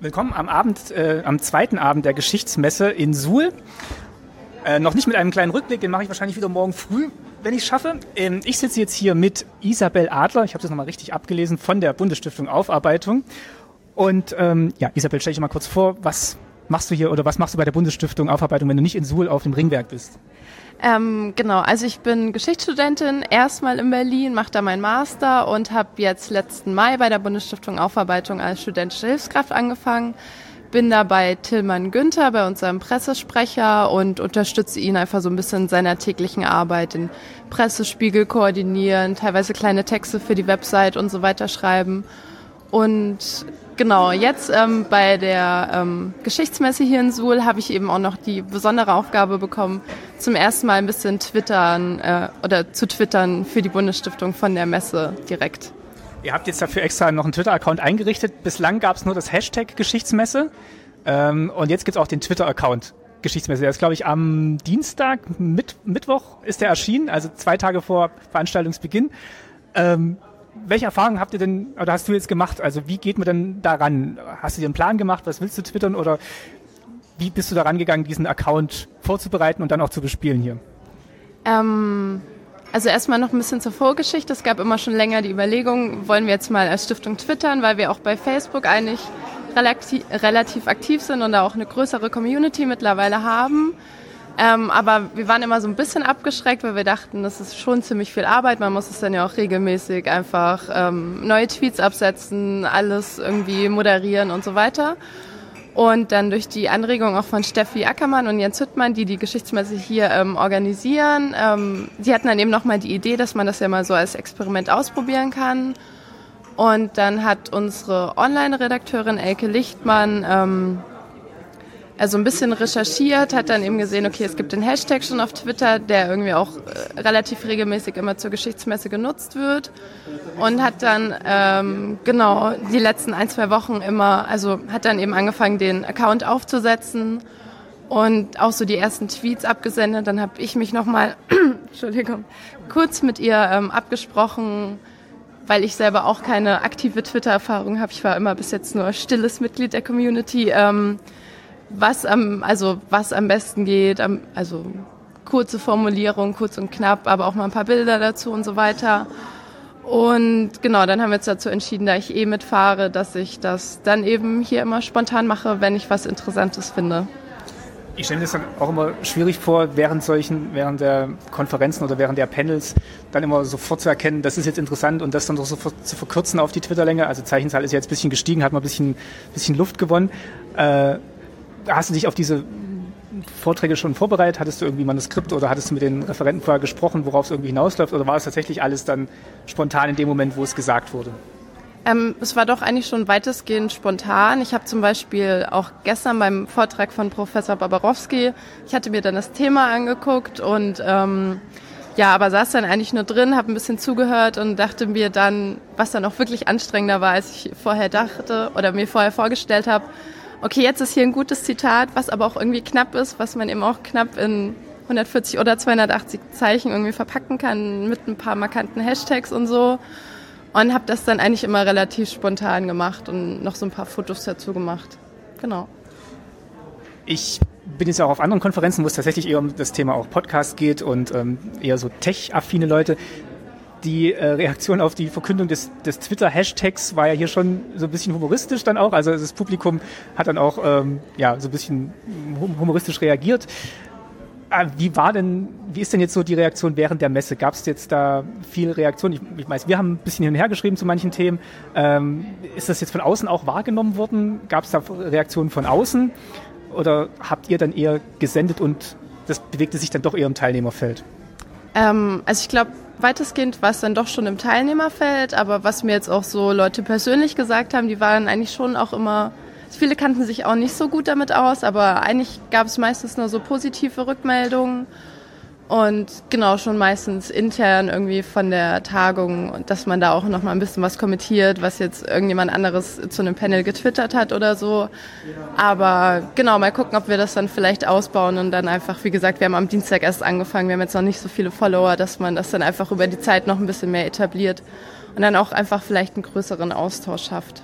Willkommen am Abend, äh, am zweiten Abend der Geschichtsmesse in Suhl. Äh, noch nicht mit einem kleinen Rückblick, den mache ich wahrscheinlich wieder morgen früh, wenn ich es schaffe. Ähm, ich sitze jetzt hier mit Isabel Adler, ich habe das nochmal richtig abgelesen, von der Bundesstiftung Aufarbeitung. Und ähm, ja, Isabel, stell dich mal kurz vor, was machst du hier oder was machst du bei der Bundesstiftung Aufarbeitung, wenn du nicht in Suhl auf dem Ringwerk bist? Ähm, genau, also ich bin Geschichtsstudentin, erstmal in Berlin, mache da meinen Master und habe jetzt letzten Mai bei der Bundesstiftung Aufarbeitung als studentische Hilfskraft angefangen. Bin da bei Tillmann Günther, bei unserem Pressesprecher und unterstütze ihn einfach so ein bisschen in seiner täglichen Arbeit, den Pressespiegel koordinieren, teilweise kleine Texte für die Website und so weiter schreiben. Und Genau, jetzt ähm, bei der ähm, Geschichtsmesse hier in Suhl habe ich eben auch noch die besondere Aufgabe bekommen, zum ersten Mal ein bisschen twittern äh, oder zu twittern für die Bundesstiftung von der Messe direkt. Ihr habt jetzt dafür extra noch einen Twitter-Account eingerichtet. Bislang gab es nur das Hashtag Geschichtsmesse ähm, und jetzt gibt es auch den Twitter-Account Geschichtsmesse. Der ist, glaube ich, am Dienstag, Mitt Mittwoch ist der erschienen, also zwei Tage vor Veranstaltungsbeginn. Ähm, welche Erfahrungen habt ihr denn, oder hast du jetzt gemacht? Also wie geht man denn daran? Hast du dir einen Plan gemacht? Was willst du twittern? Oder wie bist du daran gegangen, diesen Account vorzubereiten und dann auch zu bespielen hier? Ähm, also erstmal noch ein bisschen zur Vorgeschichte. Es gab immer schon länger die Überlegung, wollen wir jetzt mal als Stiftung twittern, weil wir auch bei Facebook eigentlich relativ, relativ aktiv sind und da auch eine größere Community mittlerweile haben. Ähm, aber wir waren immer so ein bisschen abgeschreckt, weil wir dachten, das ist schon ziemlich viel Arbeit. Man muss es dann ja auch regelmäßig einfach ähm, neue Tweets absetzen, alles irgendwie moderieren und so weiter. Und dann durch die Anregung auch von Steffi Ackermann und Jens Hüttmann, die die Geschichtsmesse hier ähm, organisieren, ähm, die hatten dann eben nochmal die Idee, dass man das ja mal so als Experiment ausprobieren kann. Und dann hat unsere Online-Redakteurin Elke Lichtmann ähm, also ein bisschen recherchiert, hat dann eben gesehen, okay, es gibt den Hashtag schon auf Twitter, der irgendwie auch äh, relativ regelmäßig immer zur Geschichtsmesse genutzt wird und hat dann ähm, genau die letzten ein, zwei Wochen immer, also hat dann eben angefangen, den Account aufzusetzen und auch so die ersten Tweets abgesendet. Dann habe ich mich nochmal, Entschuldigung, kurz mit ihr ähm, abgesprochen, weil ich selber auch keine aktive Twitter-Erfahrung habe. Ich war immer bis jetzt nur stilles Mitglied der Community. Ähm, was am, also was am besten geht, also kurze Formulierung, kurz und knapp, aber auch mal ein paar Bilder dazu und so weiter. Und genau, dann haben wir uns dazu entschieden, da ich eh mitfahre, dass ich das dann eben hier immer spontan mache, wenn ich was Interessantes finde. Ich stelle mir das dann auch immer schwierig vor, während solchen, während der Konferenzen oder während der Panels dann immer sofort zu erkennen, das ist jetzt interessant und das dann doch sofort zu verkürzen auf die Twitterlänge. Also Zeichenzahl ist jetzt ein bisschen gestiegen, hat mal ein bisschen, bisschen Luft gewonnen. Äh, hast du dich auf diese Vorträge schon vorbereitet? Hattest du irgendwie Manuskript oder hattest du mit den Referenten vorher gesprochen, worauf es irgendwie hinausläuft? Oder war es tatsächlich alles dann spontan in dem Moment, wo es gesagt wurde? Ähm, es war doch eigentlich schon weitestgehend spontan. Ich habe zum Beispiel auch gestern beim Vortrag von Professor Babarowski, ich hatte mir dann das Thema angeguckt und ähm, ja, aber saß dann eigentlich nur drin, habe ein bisschen zugehört und dachte mir dann, was dann auch wirklich anstrengender war, als ich vorher dachte oder mir vorher vorgestellt habe, okay, jetzt ist hier ein gutes Zitat, was aber auch irgendwie knapp ist, was man eben auch knapp in 140 oder 280 Zeichen irgendwie verpacken kann mit ein paar markanten Hashtags und so. Und habe das dann eigentlich immer relativ spontan gemacht und noch so ein paar Fotos dazu gemacht. Genau. Ich bin jetzt auch auf anderen Konferenzen, wo es tatsächlich eher um das Thema auch Podcast geht und ähm, eher so tech-affine Leute die äh, Reaktion auf die Verkündung des, des Twitter-Hashtags war ja hier schon so ein bisschen humoristisch dann auch. Also das Publikum hat dann auch ähm, ja, so ein bisschen humoristisch reagiert. Äh, wie war denn, wie ist denn jetzt so die Reaktion während der Messe? Gab es jetzt da viel Reaktion? Ich, ich weiß, wir haben ein bisschen hin und her geschrieben zu manchen Themen. Ähm, ist das jetzt von außen auch wahrgenommen worden? Gab es da Reaktionen von außen? Oder habt ihr dann eher gesendet und das bewegte sich dann doch eher im Teilnehmerfeld? Ähm, also ich glaube, weitestgehend war es dann doch schon im Teilnehmerfeld, aber was mir jetzt auch so Leute persönlich gesagt haben, die waren eigentlich schon auch immer, viele kannten sich auch nicht so gut damit aus, aber eigentlich gab es meistens nur so positive Rückmeldungen und genau schon meistens intern irgendwie von der Tagung dass man da auch noch mal ein bisschen was kommentiert, was jetzt irgendjemand anderes zu einem Panel getwittert hat oder so. Aber genau, mal gucken, ob wir das dann vielleicht ausbauen und dann einfach, wie gesagt, wir haben am Dienstag erst angefangen, wir haben jetzt noch nicht so viele Follower, dass man das dann einfach über die Zeit noch ein bisschen mehr etabliert und dann auch einfach vielleicht einen größeren Austausch schafft.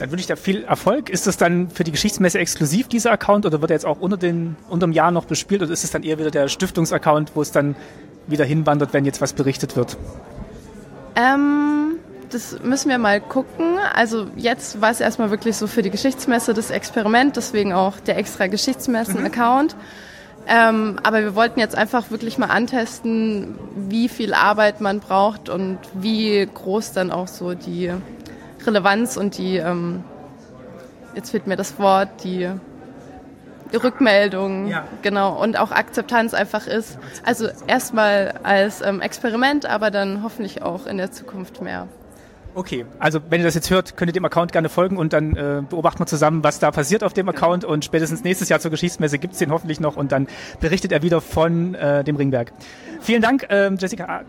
Dann wünsche ich dir viel Erfolg. Ist das dann für die Geschichtsmesse exklusiv, dieser Account, oder wird er jetzt auch unter, den, unter dem Jahr noch bespielt, oder ist es dann eher wieder der Stiftungsaccount, wo es dann wieder hinwandert, wenn jetzt was berichtet wird? Ähm, das müssen wir mal gucken. Also jetzt war es erstmal wirklich so für die Geschichtsmesse das Experiment, deswegen auch der extra Geschichtsmessen-Account. Mhm. Ähm, aber wir wollten jetzt einfach wirklich mal antesten, wie viel Arbeit man braucht und wie groß dann auch so die Relevanz und die, ähm, jetzt fehlt mir das Wort, die Rückmeldung, ja. genau, und auch Akzeptanz einfach ist. Also erstmal als ähm, Experiment, aber dann hoffentlich auch in der Zukunft mehr. Okay, also wenn ihr das jetzt hört, könnt ihr dem Account gerne folgen und dann äh, beobachten wir zusammen, was da passiert auf dem Account und spätestens nächstes Jahr zur Geschichtsmesse gibt's den hoffentlich noch und dann berichtet er wieder von äh, dem Ringberg. Vielen Dank, ähm, Jessica.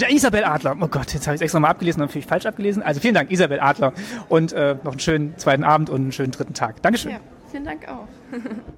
Der Isabel Adler. Oh Gott, jetzt habe ich es extra mal abgelesen und natürlich falsch abgelesen. Also vielen Dank, Isabel Adler. Und äh, noch einen schönen zweiten Abend und einen schönen dritten Tag. Dankeschön. Ja, vielen Dank auch.